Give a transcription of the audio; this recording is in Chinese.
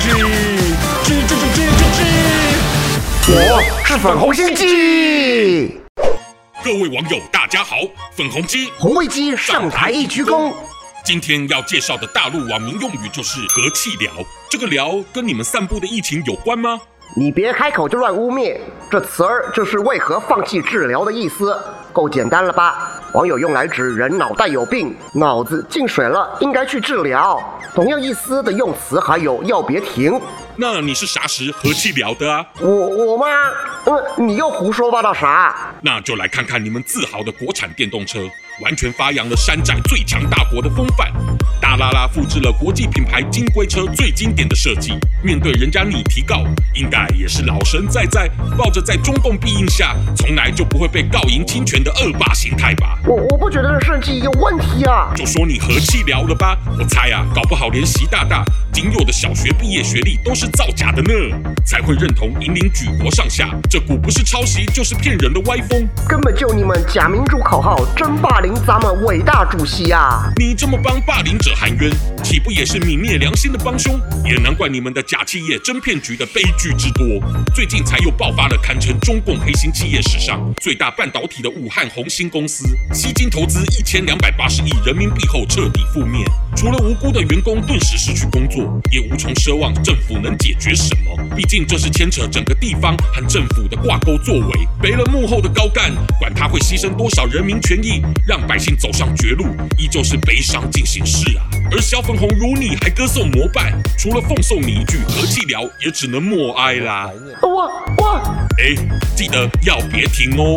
鸡鸡鸡鸡鸡，我是粉红心鸡。各位网友，大家好，粉红鸡红卫鸡上台一鞠躬。今天要介绍的大陆网民用语就是“和气聊”，这个“聊”跟你们散布的疫情有关吗？你别开口就乱污蔑，这词儿就是为何放弃治疗的意思，够简单了吧？网友用来指人脑袋有病，脑子进水了，应该去治疗。同样意思的用词还有要别停。那你是啥时和气聊的啊？我我吗？嗯，你又胡说八道啥？那就来看看你们自豪的国产电动车，完全发扬了山寨最强大国的风范。大拉拉复制了国际品牌金龟车最经典的设计，面对人家你提告，应该也是老神在在，抱着在中共庇荫下从来就不会被告赢侵权的恶霸心态吧。我我不觉得这设计有问题啊，就说你和气聊了吧。我猜啊，搞不好连习大大仅有的小学毕业学历都是造假的呢，才会认同引领举国上下这股不是抄袭就是骗人的歪风。根本就你们假民主口号真霸凌咱们伟大主席啊！你这么帮霸凌者。含冤，岂不也是泯灭良心的帮凶？也难怪你们的假企业真骗局的悲剧之多。最近才又爆发了堪称中共黑心企业史上最大半导体的武汉红星公司，吸金投资一千两百八十亿人民币后彻底覆灭。除了无辜的员工顿时失去工作，也无从奢望政府能解决什么。毕竟这是牵扯整个地方和政府的挂钩作为。背了幕后的高干，管他会牺牲多少人民权益，让百姓走上绝路，依旧是悲伤进行式啊。而小粉红如你还歌颂膜拜，除了奉送你一句和气聊，也只能默哀啦。我我哎，记得要别停哦。